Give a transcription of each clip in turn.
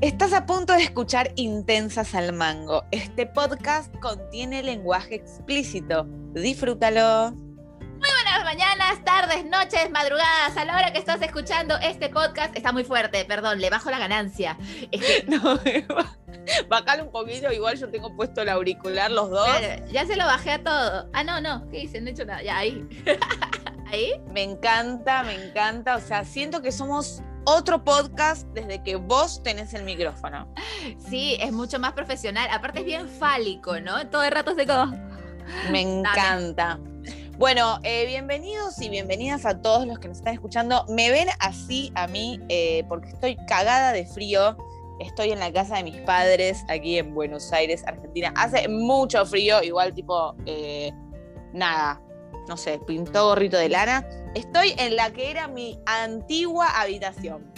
Estás a punto de escuchar Intensas al Mango. Este podcast contiene lenguaje explícito. Disfrútalo. Muy buenas mañanas, tardes, noches, madrugadas. A la hora que estás escuchando este podcast, está muy fuerte, perdón, le bajo la ganancia. Es que, No, bajale un poquito, igual yo tengo puesto el auricular los dos. Ya se lo bajé a todo. Ah, no, no, ¿qué hice? No he hecho nada. Ya, ahí. ahí. Me encanta, me encanta. O sea, siento que somos otro podcast desde que vos tenés el micrófono. Sí, es mucho más profesional. Aparte es bien fálico, ¿no? Todo el rato se como... Me encanta. Bueno, eh, bienvenidos y bienvenidas a todos los que nos están escuchando. Me ven así a mí eh, porque estoy cagada de frío. Estoy en la casa de mis padres aquí en Buenos Aires, Argentina. Hace mucho frío, igual tipo, eh, nada, no sé, pintó gorrito de lana. Estoy en la que era mi antigua habitación.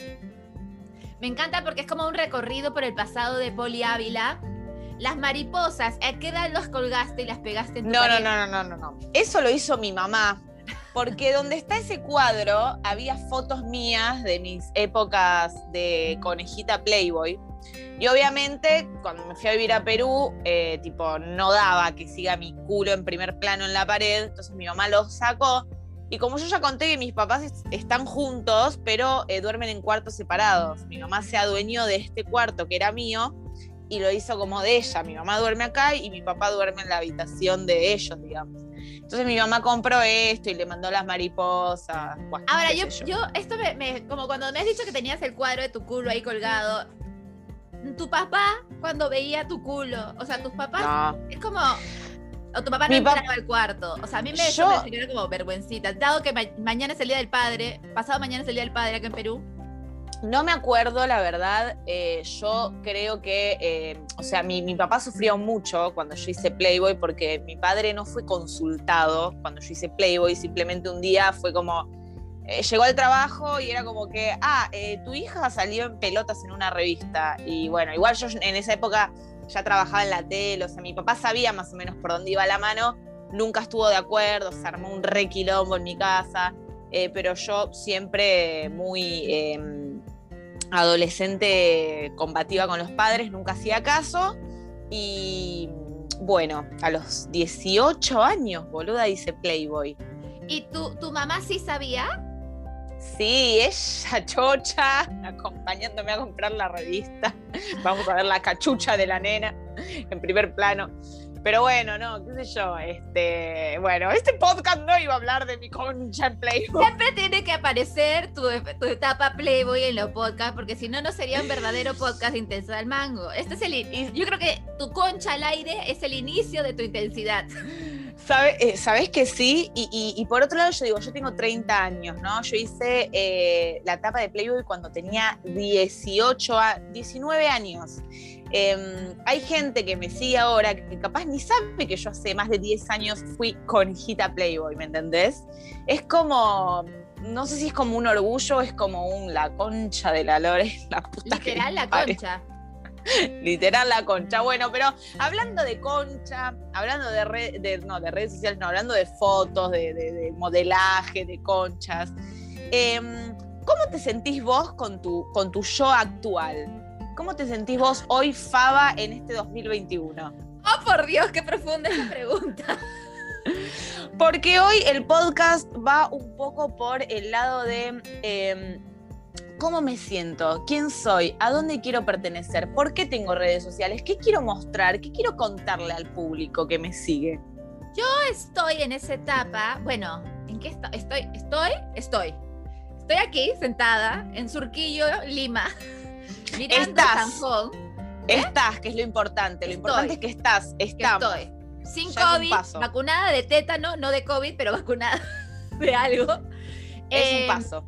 Me encanta porque es como un recorrido por el pasado de Poli Ávila. Las mariposas, ¿a qué edad los colgaste y las pegaste en tu No, no, no, no, no, no. Eso lo hizo mi mamá. Porque donde está ese cuadro había fotos mías de mis épocas de conejita Playboy. Y obviamente, cuando me fui a vivir a Perú, eh, tipo, no daba que siga mi culo en primer plano en la pared. Entonces mi mamá lo sacó. Y como yo ya conté que mis papás es- están juntos, pero eh, duermen en cuartos separados. Mi mamá se adueñó de este cuarto que era mío y lo hizo como de ella. Mi mamá duerme acá y mi papá duerme en la habitación de ellos, digamos. Entonces mi mamá compró esto y le mandó las mariposas. bueno, Ahora, yo, yo, esto me, me- como cuando me has dicho que tenías el cuadro de tu culo ahí colgado, tu papá cuando veía tu culo, o sea, tus papás, No. es como, o tu papá no Mi pap- entraba al cuarto, o sea, a mí me, Yo- me genera como vergüencita, dado que ma- mañana es el Día del Padre, pasado mañana es el Día del Padre acá en Perú, No me acuerdo, la verdad. eh, yo creo que, eh, o sea, mi, mi papá sufrió mucho cuando yo hice Playboy porque mi padre no fue consultado cuando yo hice Playboy. Simplemente un día fue como, eh, llegó al trabajo y era como que, ah, eh, tu hija salió en pelotas en una revista. Y bueno, igual yo en esa época ya trabajaba en la tele, o sea, mi papá sabía más o menos por dónde iba la mano. Nunca estuvo de acuerdo, se armó un re quilombo en mi casa. eh, pero yo siempre muy eh, adolescente combativa con los padres, nunca hacía caso. Y bueno, a los 18 años, boluda, hice Playboy. y tu, tu mamá sí sabía, Sí, ella chocha, acompañándome a comprar la revista. Vamos a ver la cachucha de la nena en primer plano. Pero bueno, no, qué sé yo. Este, bueno, este podcast no iba a hablar de mi concha en Playboy. siempre tiene que aparecer tu, tu etapa Playboy en los podcasts, porque si no, no sería un verdadero podcast de Intensidad al Mango. Este es el, yo creo que tu concha al aire es el inicio de tu intensidad. ¿Sabe- eh, Sabes que sí, y, y- y por otro lado yo digo, yo tengo 30 años, ¿no? Yo hice eh, la etapa de Playboy cuando tenía 18, a, 19 años. Em, hay gente que me sigue ahora que capaz ni sabe que yo hace más de 10 años fui conejita Playboy, ¿me entendés? Es como, no sé si es como un orgullo, es como un la concha de la lore, la puta que Literal la concha. Literal la concha. Bueno, pero hablando de concha, hablando de, no, de redes sociales, no, hablando de fotos, de, de- de modelaje, de conchas. em, ¿Cómo te sentís vos con tu, con tu yo actual? ¿Cómo te sentís vos hoy, Faba, en este 2021? Oh, por Dios, qué profunda esa pregunta. Porque hoy el podcast va un poco por el lado de em, cómo me siento, quién soy, a dónde quiero pertenecer, por qué tengo redes sociales, qué quiero mostrar, qué quiero contarle al público que me sigue. Estoy en esa etapa. Bueno, ¿en qué esto- estoy? Estoy, estoy. Estoy aquí sentada en Surquillo, Lima, mirando Estás. Sanjón. Estás, que es lo importante. Lo Estoy. importante es que estás, que estamos. estoy. Sin Ya COVID, vacunada de tétano, no de COVID, pero vacunada de algo. Es Eh, un paso.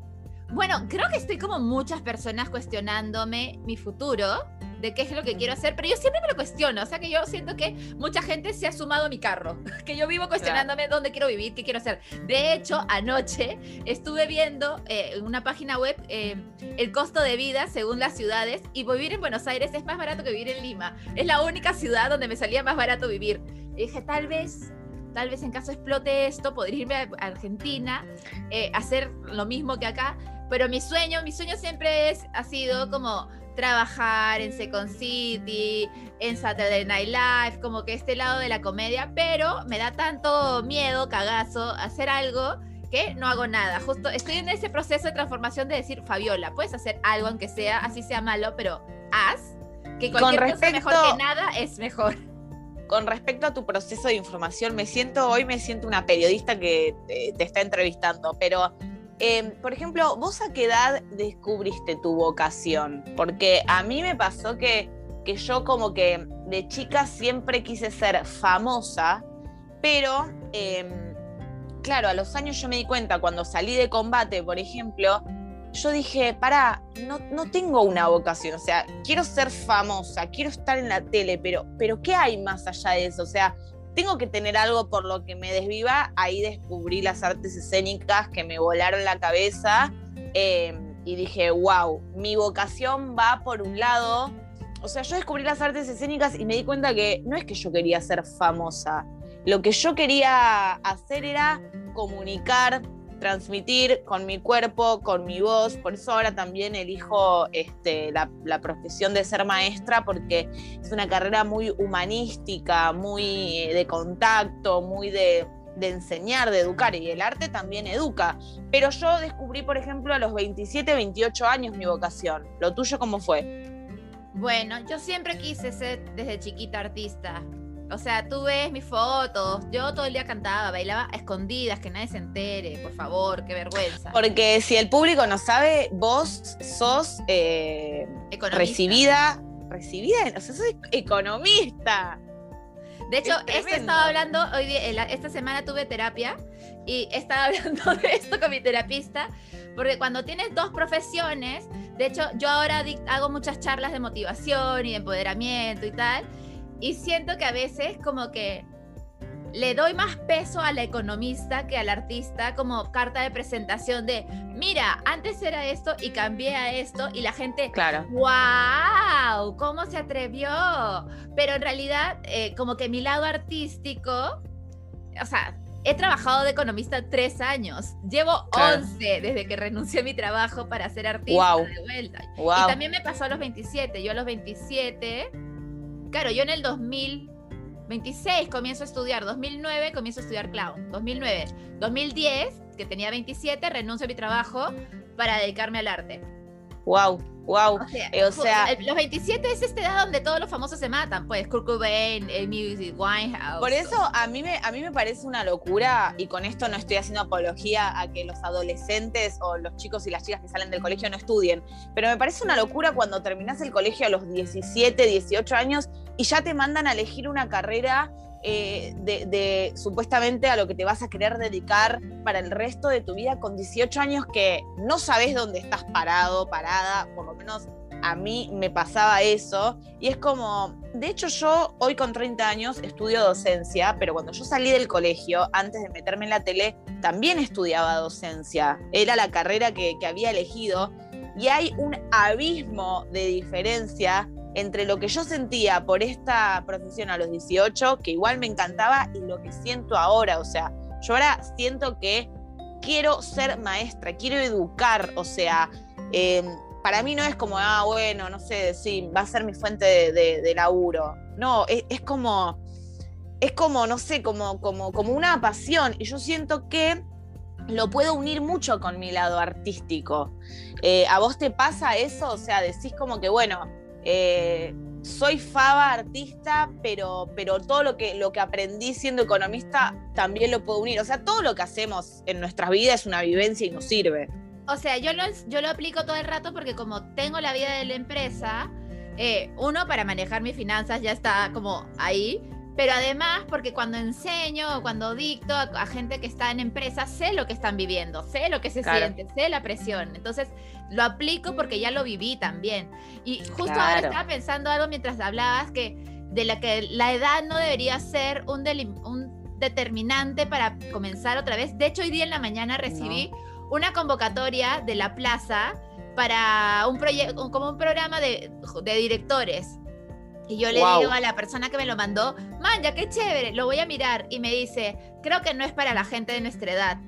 Bueno, creo que estoy como muchas personas cuestionándome mi futuro, de qué es lo que quiero hacer, pero yo siempre me lo cuestiono, o sea que yo siento que mucha gente se ha sumado a mi carro, que yo vivo cuestionándome dónde quiero vivir, qué quiero hacer. De hecho, anoche estuve viendo eh, en una página web eh, el costo de vida según las ciudades y vivir en Buenos Aires es más barato que vivir en Lima. Es la única ciudad donde me salía más barato vivir. Y dije, tal vez... Tal vez en caso explote esto, podría irme a Argentina, eh, hacer lo mismo que acá, pero mi sueño, mi sueño siempre es, ha sido como trabajar en Second City, en Saturday Night Live, como que este lado de la comedia, pero me da tanto miedo, cagazo, hacer algo que no hago nada. Justo estoy en ese proceso de transformación de decir, Fabiola, puedes hacer algo aunque sea, así sea malo, pero haz, que cualquier cosa mejor que nada es mejor. Con respecto a tu proceso de información, me siento, hoy me siento una periodista que te, está entrevistando, pero em, por ejemplo, ¿vos a qué edad descubriste tu vocación? Porque a mí me pasó que, que yo como que de chica siempre quise ser famosa, pero em, claro, a los años yo me di cuenta, cuando salí de combate, por ejemplo, yo dije, para, no, no tengo una vocación, o sea, quiero ser famosa, quiero estar en la tele, pero, pero ¿qué hay más allá de eso? O sea, tengo que tener algo por lo que me desviva, ahí descubrí las artes escénicas que me volaron la cabeza em, y dije, wow, mi vocación va por un lado, o sea, yo descubrí las artes escénicas y me di cuenta que no es que yo quería ser famosa, lo que yo quería hacer era comunicar, transmitir con mi cuerpo, con mi voz. Por eso ahora también elijo este, la, profesión de ser maestra porque es una carrera muy humanística, muy eh, de contacto, muy de, de enseñar, de educar. Y el arte también educa. Pero yo descubrí, por ejemplo, a los 27, 28 años mi vocación. ¿Lo tuyo cómo fue? Bueno, yo siempre quise ser desde chiquita artista. O sea, tú ves mis fotos, yo todo el día cantaba, bailaba a escondidas, que nadie se entere, por favor, qué vergüenza. Porque si el público no sabe, vos sos eh, recibida, recibida, o sea, sos economista. De hecho, esto estaba hablando hoy esta semana tuve terapia y estaba hablando de esto con mi terapista, porque cuando tienes dos profesiones, de hecho, yo ahora hago muchas charlas de motivación y de empoderamiento y tal, y siento que a veces como que le doy más peso a la economista que al artista como carta de presentación de, mira, antes era esto y cambié a esto y la gente, claro. wow, ¿cómo se atrevió? Pero en realidad, eh, como que mi lado artístico, o sea, he trabajado de economista tres años, llevo once desde que renuncié a mi trabajo para ser artista de vuelta. Y también me pasó a los 27, yo a los 27 Claro, yo en el 2026 comienzo a estudiar, 2009 comienzo a estudiar clown, 2009, 2010, que tenía 27, renuncio a mi trabajo para dedicarme al arte. Wow, wow. O sea, eh, los 27 es este edad donde todos los famosos se matan, pues Kurt Cobain, Music, Winehouse. Por eso a mí me a mí me parece una locura y con esto no estoy haciendo apología a que los adolescentes o los chicos y las chicas que salen del colegio no estudien, pero me parece una locura cuando terminas el colegio a los 17, 18 años y ya te mandan a elegir una carrera eh, de, supuestamente a lo que te vas a querer dedicar para el resto de tu vida con 18 años que no sabes dónde estás parado, parada, por lo menos a mí me pasaba eso. Y es como, de hecho yo hoy con 30 años estudio docencia, pero cuando yo salí del colegio, antes de meterme en la tele, también estudiaba docencia. Era la carrera que, que había elegido. Y hay un abismo de diferencia entre lo que yo sentía por esta profesión a los 18, que igual me encantaba, y lo que siento ahora. O sea, yo ahora siento que quiero ser maestra, quiero educar, o sea, em, para mí no es como, ah, bueno, no sé, sí, va a ser mi fuente de, laburo. No, es, como, es como, no sé, como, como, como una pasión. Y yo siento que lo puedo unir mucho con mi lado artístico. Eh, ¿A vos te pasa eso? O sea, decís como que, bueno, eh, soy fava artista, pero, pero todo lo que, lo que aprendí siendo economista también lo puedo unir. O sea, todo lo que hacemos en nuestras vidas es una vivencia y nos sirve. O sea, yo lo, yo lo aplico todo el rato porque como tengo la vida de la empresa, eh, uno, para manejar mis finanzas ya está como ahí, pero además porque cuando enseño o cuando dicto a, gente que está en empresas, sé lo que están viviendo, sé lo que se siente, sé la presión. Entonces lo aplico porque ya lo viví también. Y justo ahora estaba pensando algo mientras hablabas que de la que la edad no debería ser un, un determinante para comenzar otra vez. De hecho, hoy día en la mañana recibí una convocatoria de la plaza para un proyecto, como un programa de, de directores y yo le digo a la persona que me lo mandó, man, ya qué chévere, lo voy a mirar. Y me dice, creo que no es para la gente de nuestra edad.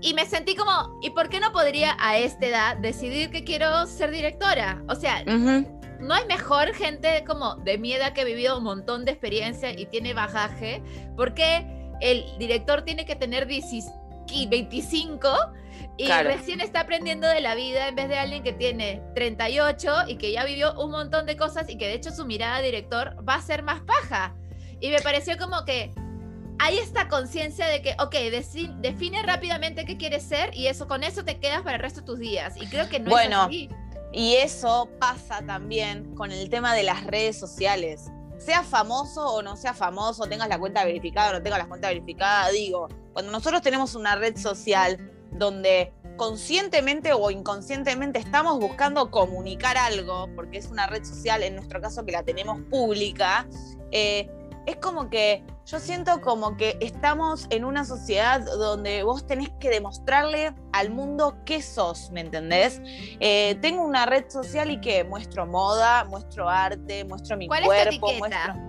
y me sentí como, ¿y por qué no podría a esta edad decidir que quiero ser directora? O sea, no hay mejor gente como de mi edad que ha vivido un montón de experiencia y tiene bajaje, porque el director tiene que tener 25 y recién está aprendiendo de la vida en vez de alguien que tiene 38 y que ya vivió un montón de cosas y que de hecho su mirada director va a ser más paja. Y me pareció como que hay esta conciencia de que, ok, define rápidamente qué quieres ser y eso con eso te quedas para el resto de tus días. Y creo que no bueno, es así. Y eso pasa también con el tema de las redes sociales. Sea famoso o no sea famoso, tengas la cuenta verificada o no tengas la cuenta verificada, digo, cuando nosotros tenemos una red social donde conscientemente o inconscientemente estamos buscando comunicar algo, porque es una red social, en nuestro caso que la tenemos pública, eh, es como que yo siento como que estamos en una sociedad donde vos tenés que demostrarle al mundo qué sos, ¿me entendés? Eh, tengo una red social y que muestro moda, muestro arte, muestro mi ¿Cuál cuerpo, es tu etiqueta?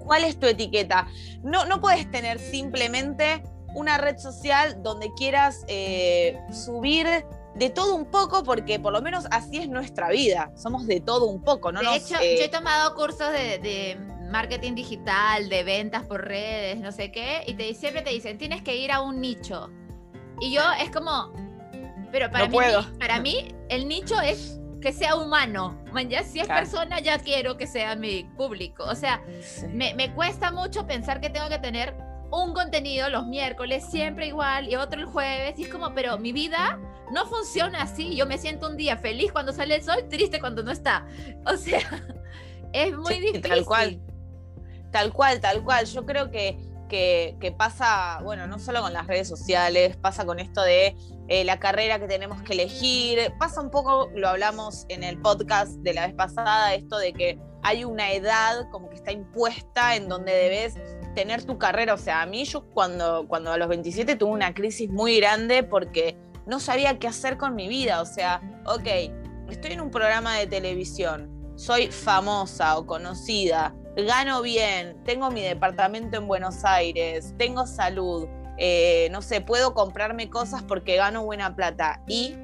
¿Cuál es tu etiqueta? No, no puedes tener simplemente una red social donde quieras eh, subir de todo un poco, porque por lo menos así es nuestra vida. Somos de todo un poco, ¿no? De hecho, yo he tomado cursos de marketing digital, de ventas por redes, no sé qué, y te, siempre te dicen, tienes que ir a un nicho. Y yo es como, pero para, mí, para mí el nicho es que sea humano. Ya, si es persona, ya quiero que sea mi público. O sea, me, me cuesta mucho pensar que tengo que tener un contenido los miércoles, siempre igual, y otro el jueves, y es como, pero mi vida no funciona así. Yo me siento un día feliz cuando sale el sol, triste cuando no está. O sea, es muy difícil. Tal cual. Tal cual, tal cual. Yo creo que, que, pasa, bueno, no solo con las redes sociales, pasa con esto de eh, la carrera que tenemos que elegir, pasa un poco, lo hablamos en el podcast de la vez pasada, esto de que hay una edad como que está impuesta en donde debes tener tu carrera. O sea, a mí yo cuando, cuando a los 27 tuve una crisis muy grande porque no sabía qué hacer con mi vida. O sea, ok, estoy en un programa de televisión, soy famosa o conocida, gano bien, tengo mi departamento en Buenos Aires, tengo salud, eh, no sé, puedo comprarme cosas porque gano buena plata. Y,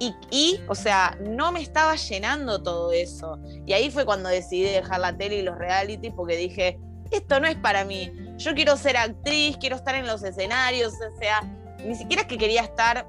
y, y, o sea, no me estaba llenando todo eso. Y ahí fue cuando decidí dejar la tele y los reality porque dije, esto no es para mí. Yo quiero ser actriz, quiero estar en los escenarios, o sea, ni siquiera es que quería estar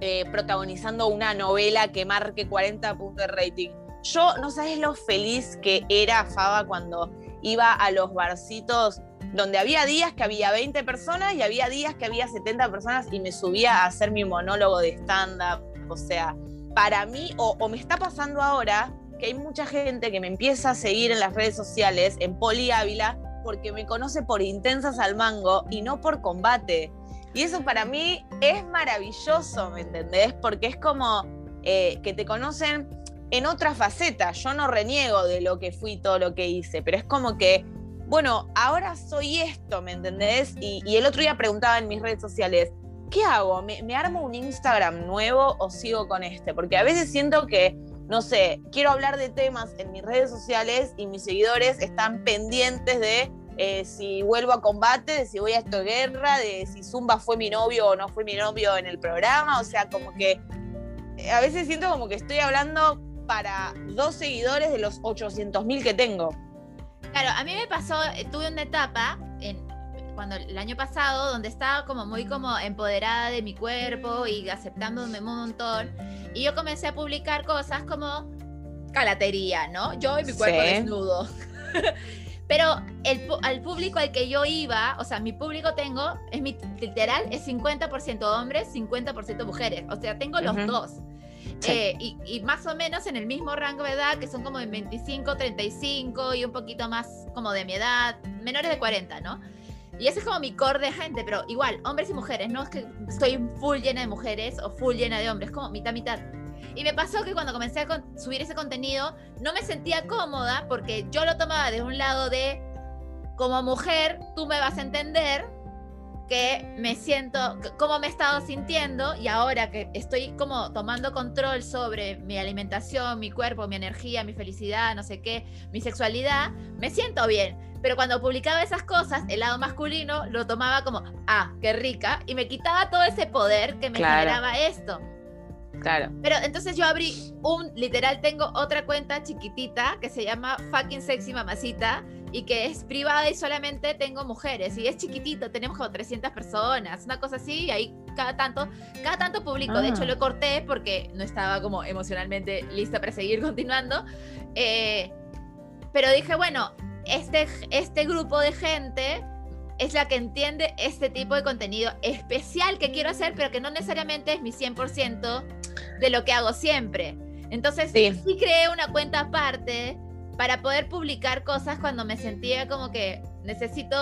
eh, protagonizando una novela que marque 40 puntos de rating yo no sabes lo feliz que era Faba cuando iba a los barcitos donde había días que había 20 personas y había días que había 70 personas y me subía a hacer mi monólogo de stand-up. O sea, para mí, o, me está pasando ahora que hay mucha gente que me empieza a seguir en las redes sociales, en Poli Ávila, porque me conoce por intensas al mango y no por combate. Y eso para mí es maravilloso, ¿me entendés? Porque es como eh, que te conocen en otra faceta. Yo no reniego de lo que fui, todo lo que hice, pero es como que, bueno, ahora soy esto, ¿me entendés? Y, el otro día preguntaba en mis redes sociales, ¿qué hago? ¿Me, ¿Me, armo un Instagram nuevo o sigo con este? Porque a veces siento que, no sé, quiero hablar de temas en mis redes sociales y mis seguidores están pendientes de eh, si vuelvo a combate, de si voy a esta guerra, de si Zumba fue mi novio o no fue mi novio en el programa. O sea, como que eh, a veces siento como que estoy hablando para dos seguidores de los 800 mil que tengo. Claro, a mí me pasó, eh, tuve una etapa en, cuando el año pasado donde estaba como muy como empoderada de mi cuerpo y aceptándome un montón y yo comencé a publicar cosas como calatería, ¿no? Yo y mi cuerpo desnudo. Pero el, al público al que yo iba, o sea, mi público tengo, es mi literal, es 50% hombres, 50% mujeres. O sea, tengo los dos. Eh, y, más o menos en el mismo rango de edad, que son como de 25, 35 y un poquito más como de mi edad, menores de 40, ¿no? Y ese es como mi core de gente, pero igual, hombres y mujeres, no es que estoy full llena de mujeres o full llena de hombres, como mitad, mitad. Y me pasó que cuando comencé a subir ese contenido, no me sentía cómoda porque yo lo tomaba de un lado de, como mujer, tú me vas a entender, que me siento, cómo me he estado sintiendo y ahora que estoy como tomando control sobre mi alimentación, mi cuerpo, mi energía, mi felicidad, no sé qué, mi sexualidad, me siento bien. Pero cuando publicaba esas cosas, el lado masculino lo tomaba como, ah, qué rica, y me quitaba todo ese poder que me generaba esto. Claro. Pero entonces yo abrí un, literal, tengo otra cuenta chiquitita que se llama Fucking Sexy Mamacita y que es privada y solamente tengo mujeres y es chiquitito, tenemos como 300 personas, una cosa así, y ahí cada tanto, cada tanto publico. De hecho, ah. lo corté porque no estaba como emocionalmente lista para seguir continuando. Eh, pero dije, bueno, este, este grupo de gente es la que entiende este tipo de contenido especial que quiero hacer, pero que no necesariamente es mi 100% de lo que hago siempre. Entonces, sí. sí creé una cuenta aparte para poder publicar cosas cuando me sentía como que necesito...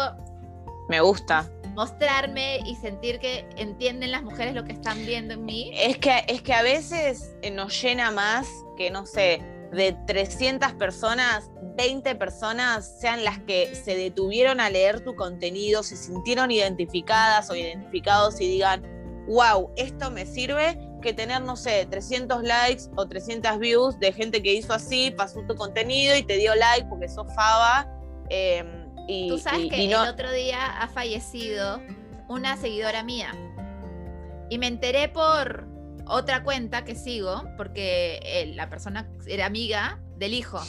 Me gusta. Mostrarme y sentir que entienden las mujeres lo que están viendo en mí. Es que, es que a veces nos llena más que, no sé, de 300 personas, 20 personas sean las que se detuvieron a leer tu contenido, se sintieron identificadas o identificados y digan, wow, esto me sirve, que tener, no sé, 300 likes o 300 views de gente que hizo así, pasó tu contenido y te dio like porque sos fava. Em, y, Tú sabes que el otro día ha fallecido una seguidora mía. Y me enteré por otra cuenta que sigo, porque la persona era amiga del hijo.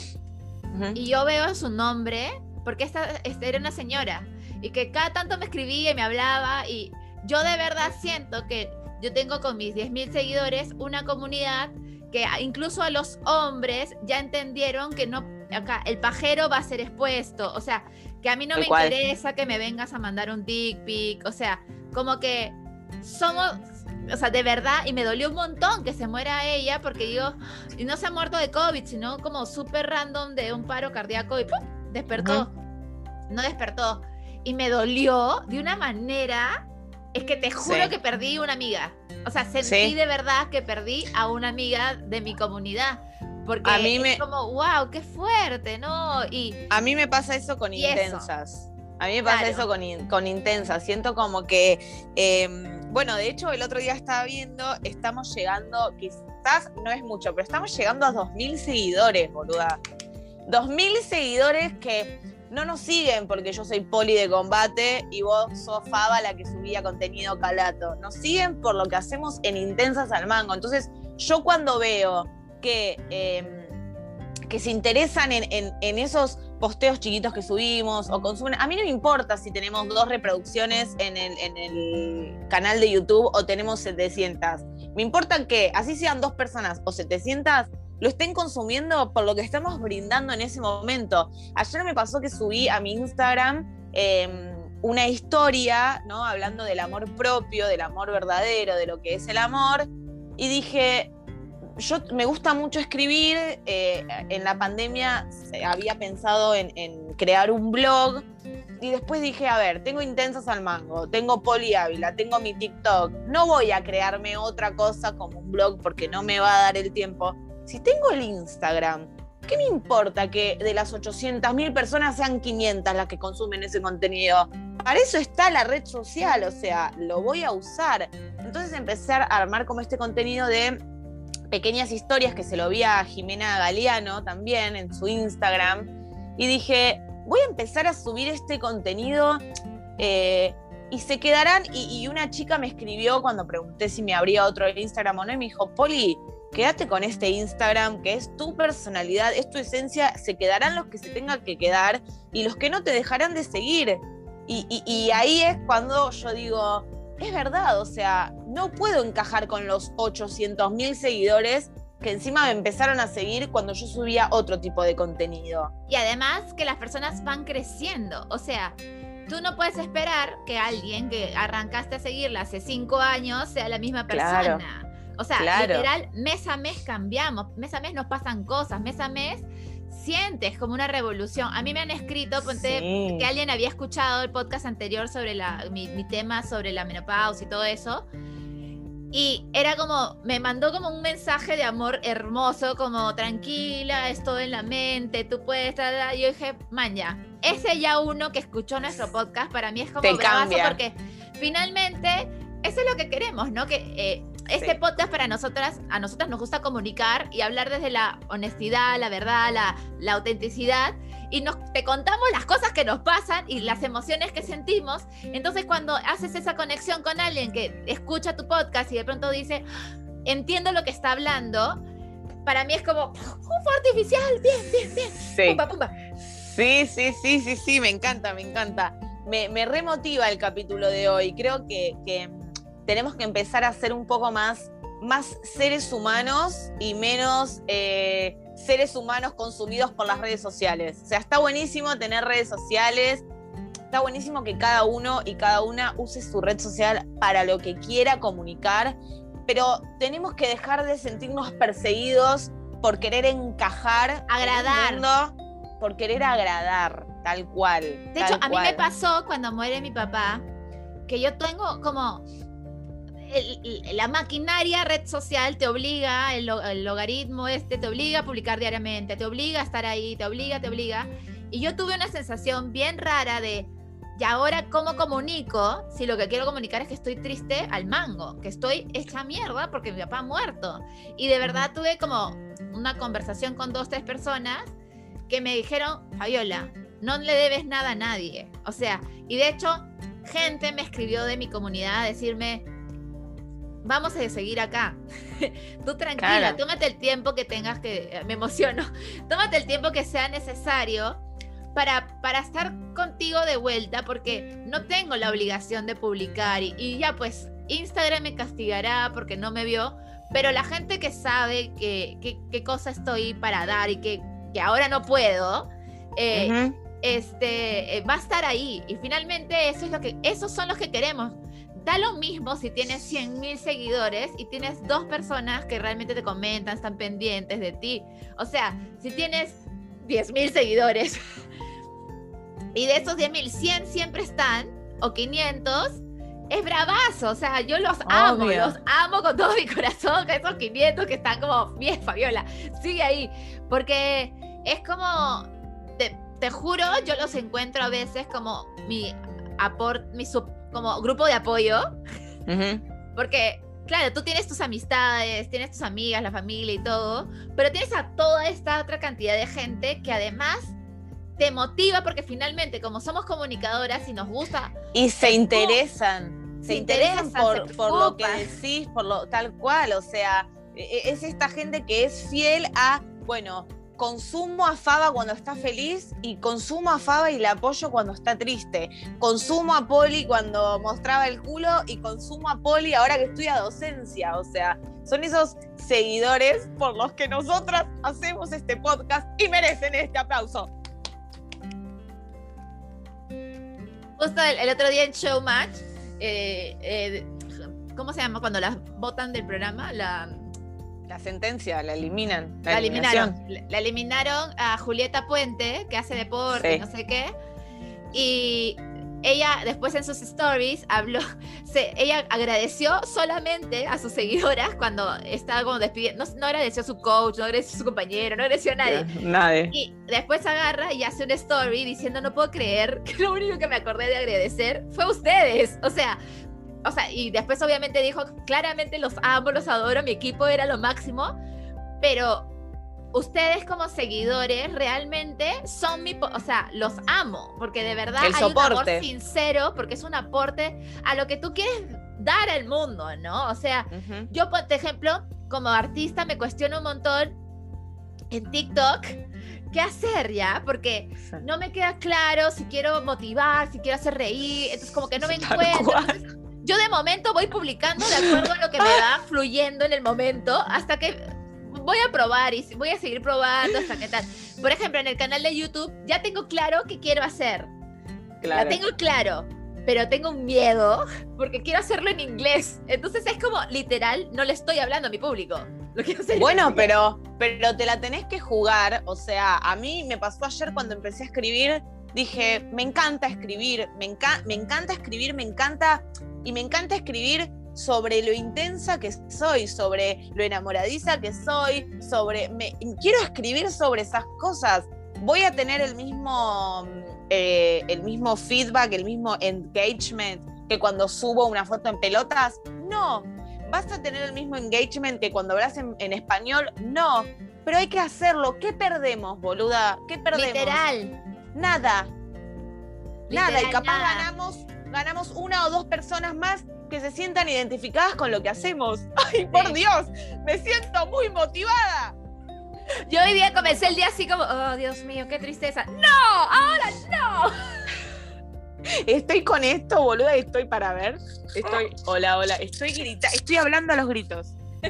Y yo veo su nombre, porque esta, esta, era una señora, y que cada tanto me escribía y me hablaba, y yo de verdad siento que yo tengo con mis 10.000 seguidores una comunidad que incluso a los hombres ya entendieron que no, acá el pajero va a ser expuesto, o sea, que a mí no me interesa que me vengas a mandar un dick pic, o sea, como que somos, o sea, de verdad, y me dolió un montón que se muera ella, porque digo, y no se ha muerto de COVID, sino como súper random de un paro cardíaco y despertó, no despertó, y me dolió de una manera es que te juro que perdí una amiga. O sea, sentí de verdad que perdí a una amiga de mi comunidad. Porque a mí me... es como, wow, qué fuerte, ¿no? Y a mí me pasa eso con intensas. A mí me pasa eso con, con intensas. Siento como que, em, bueno, de hecho, el otro día estaba viendo, estamos llegando, quizás no es mucho, pero estamos llegando a 2.000 seguidores, boluda. 2.000 seguidores que no nos siguen porque yo soy poli de combate y vos sos Faba la que subía contenido calato. Nos siguen por lo que hacemos en Intensas al Mango. Entonces, yo cuando veo que, em, que se interesan en, esos posteos chiquitos que subimos o consumen, a mí no me importa si tenemos dos reproducciones en el, en el canal de YouTube o tenemos 700. Me importa que así sean dos personas o 700 lo estén consumiendo por lo que estamos brindando en ese momento. Ayer me pasó que subí a mi Instagram em, una historia, ¿no? Hablando del amor propio, del amor verdadero, de lo que es el amor. Y dije, yo me gusta mucho escribir. Eh, en la pandemia había pensado en, crear un blog. Y después dije, a ver, tengo Intensas al Mango, tengo Poli Ávila, tengo mi TikTok. No voy a crearme otra cosa como un blog porque no me va a dar el tiempo si tengo el Instagram, ¿qué me importa que de las 800.000 personas sean 500 las que consumen ese contenido? Para eso está la red social, o sea, lo voy a usar. Entonces empecé a armar como este contenido de pequeñas historias que se lo vi a Jimena Galeano también en su Instagram. Y dije, voy a empezar a subir este contenido eh, y se quedarán. Y, y, una chica me escribió cuando pregunté si me abría otro Instagram o no y me dijo, Poli, quédate con este Instagram, que es tu personalidad, es tu esencia, se quedarán los que se tengan que quedar y los que no te dejarán de seguir. Y, ahí es cuando yo digo, es verdad, o sea, no puedo encajar con los 800 mil seguidores que encima me empezaron a seguir cuando yo subía otro tipo de contenido. Y además que las personas van creciendo, o sea, tú no puedes esperar que alguien que arrancaste a seguirla hace cinco años sea la misma persona. O sea, literal, mes a mes cambiamos, mes a mes nos pasan cosas, mes a mes sientes como una revolución. A mí me han escrito, ponte que alguien había escuchado el podcast anterior sobre la, mi, mi tema sobre la menopausia y todo eso. Y era como, me mandó como un mensaje de amor hermoso, como tranquila, es todo en la mente, tú puedes estar. Yo dije, maña, ese ya uno que escuchó nuestro podcast, para mí es como cambia. porque finalmente, eso es lo que queremos, ¿no? Que eh, este podcast para nosotras, a nosotras nos gusta comunicar y hablar desde la honestidad, la verdad, la, la autenticidad y nos, te contamos las cosas que nos pasan y las emociones que sentimos. Entonces cuando haces esa conexión con alguien que escucha tu podcast y de pronto dice, entiendo lo que está hablando, para mí es como, un artificial, bien, bien, bien. Sí. Pumba, pumba. Sí, sí, sí, sí, sí, me encanta, me encanta. Me, me remotiva el capítulo de hoy. Creo que, que tenemos que empezar a ser un poco más, más seres humanos y menos eh, seres humanos consumidos por las redes sociales. O sea, está buenísimo tener redes sociales, está buenísimo que cada uno y cada una use su red social para lo que quiera comunicar, pero tenemos que dejar de sentirnos perseguidos por querer encajar, agradar, por querer agradar, tal cual. De hecho, a mí me pasó cuando muere mi papá, que yo tengo como la maquinaria red social te obliga, el, logaritmo este te obliga a publicar diariamente, te obliga a estar ahí, te obliga, te obliga. Y yo tuve una sensación bien rara de, ¿y ahora cómo comunico si lo que quiero comunicar es que estoy triste al mango, que estoy hecha mierda porque mi papá ha muerto? Y de verdad tuve como una conversación con dos, tres personas que me dijeron, Fabiola, no le debes nada a nadie. O sea, y de hecho, gente me escribió de mi comunidad a decirme, vamos a seguir acá. Tú tranquila, tómate el tiempo que tengas que, eh, me emociono, tómate el tiempo que sea necesario para, para estar contigo de vuelta, porque no tengo la obligación de publicar y, ya pues Instagram me castigará porque no me vio, pero la gente que sabe qué que, cosa estoy para dar y que, que ahora no puedo, eh, este, eh, va a estar ahí. Y finalmente eso es lo que, esos son los que queremos da lo mismo si tienes 100 mil seguidores y tienes dos personas que realmente te comentan, están pendientes de ti. O sea, si tienes 10 mil seguidores y de esos 10 mil, 100 siempre están, o 500, es bravazo. O sea, yo los amo, los amo con todo mi corazón, esos 500 que están como, bien, Fabiola, sigue ahí. Porque es como, te, te juro, yo los encuentro a veces como mi aporte, mi, como grupo de apoyo. Porque, claro, tú tienes tus amistades, tienes tus amigas, la familia y todo, pero tienes a toda esta otra cantidad de gente que además te motiva porque finalmente, como somos comunicadoras y nos gusta... Y se interesan, se, interesan, por, por lo que decís, por lo tal cual, o sea, e, e, es esta gente que es fiel a, bueno, consumo a Faba cuando está feliz y consumo a Faba y la apoyo cuando está triste. Consumo a Poli cuando mostraba el culo y consumo a Poli ahora que estudia docencia. O sea, son esos seguidores por los que nosotras hacemos este podcast y merecen este aplauso. Justo el, otro día en Showmatch, eh, eh, ¿cómo se llama? Cuando las votan del programa, la la sentencia, la eliminan. La, eliminaron. La eliminaron a Julieta Puente, que hace deporte, no sé qué. Y ella después en sus stories habló, se, ella agradeció solamente a sus seguidoras cuando estaba como despidiendo, no, agradeció a su coach, no agradeció a su compañero, no agradeció a nadie. nadie. Y después agarra y hace una story diciendo, no puedo creer que lo único que me acordé de agradecer fue a ustedes. O sea, o sea, y después obviamente dijo, claramente los amo, los adoro, mi equipo era lo máximo, pero ustedes como seguidores realmente son mi, o sea, los amo, porque de verdad hay un amor sincero, porque es un aporte a lo que tú quieres dar al mundo, ¿no? O sea, yo, por ejemplo, como artista me cuestiono un montón en TikTok qué hacer ya, porque no me queda claro si quiero motivar, si quiero hacer reír, entonces como que no me encuentro yo de momento voy publicando de acuerdo a lo que me va fluyendo en el momento hasta que voy a probar y voy a seguir probando hasta que tal. Por ejemplo, en el canal de YouTube ya tengo claro qué quiero hacer. Claro. La tengo claro, pero tengo un miedo porque quiero hacerlo en inglés. Entonces es como literal, no le estoy hablando a mi público. Lo quiero hacer bueno, pero, pero te la tenés que jugar. O sea, a mí me pasó ayer cuando empecé a escribir. Dije, me encanta escribir, me, me encanta escribir, me encanta y me encanta escribir sobre lo intensa que soy, sobre lo enamoradiza que soy, sobre... Me, quiero escribir sobre esas cosas. Voy a tener el mismo, eh, el mismo feedback, el mismo engagement que cuando subo una foto en pelotas? No. ¿Vas a tener el mismo engagement que cuando hablas en, en español? No. Pero hay que hacerlo. ¿Qué perdemos, boluda? ¿Qué perdemos? Literal. Nada. Nada. Y capaz nada. ganamos, ganamos una o dos personas más que se sientan identificadas con lo que hacemos. ¡Ay, por. Dios! Me siento muy motivada. Yo hoy día comencé el día así como, oh Dios mío, qué tristeza. ¡No! ¡Ahora no! Estoy con esto, boluda, y estoy para ver. Estoy, hola, hola, estoy grita, estoy hablando a los gritos.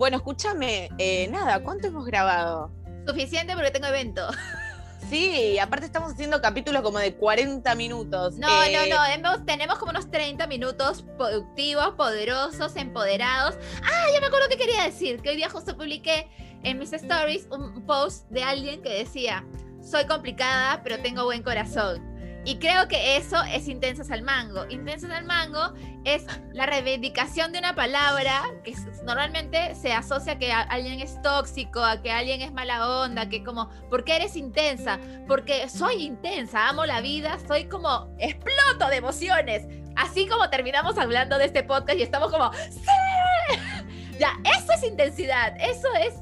Bueno, escúchame, eh, nada, ¿cuánto hemos grabado? Suficiente porque tengo evento. Sí, aparte estamos haciendo capítulos como de 40 minutos. No, Eh, no, no. hemos- tenemos como unos 30 minutos productivos, poderosos, empoderados. Ah, ya me acuerdo que quería decir. Que hoy día justo publiqué en mis stories un post de alguien que decía, soy complicada, pero tengo buen corazón. Y creo que eso es intensas al mango. Intensas al mango es la reivindicación de una palabra que normalmente se asocia a que alguien es tóxico, a que alguien es mala onda, que como, ¿por qué eres intensa? Porque soy intensa, amo la vida, soy como, exploto de emociones. Así como terminamos hablando de este podcast y estamos como, ¡Sí! Ya, eso es intensidad, eso es,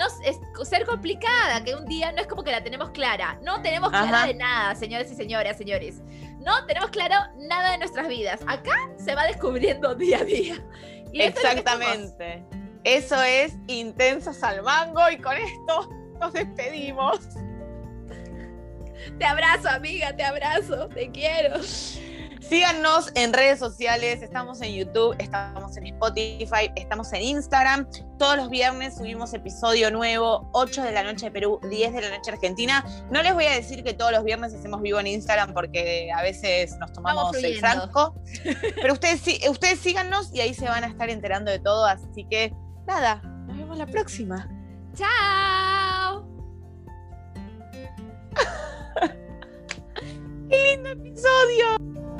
no, es ser complicada, que un día no es como que la tenemos clara. No tenemos clara Ajá. de nada, señores y señoras, señores. No tenemos claro nada de nuestras vidas. Acá se va descubriendo día a día. Y es. Exactamente. Eso es intensas al mango y con esto nos despedimos. Te abrazo, amiga, te abrazo, te quiero. Síganos en redes sociales, estamos en YouTube, estamos en Spotify, estamos en Instagram. Todos los viernes subimos episodio nuevo, 8 de la noche de Perú, 10 de la noche Argentina. No les voy a decir que todos los viernes hacemos vivo en Instagram porque a veces nos tomamos el franco. Pero ustedes, ustedes síganos y ahí se van a estar enterando de todo. Así que nada, nos vemos la próxima. Chao. ¡Qué lindo episodio!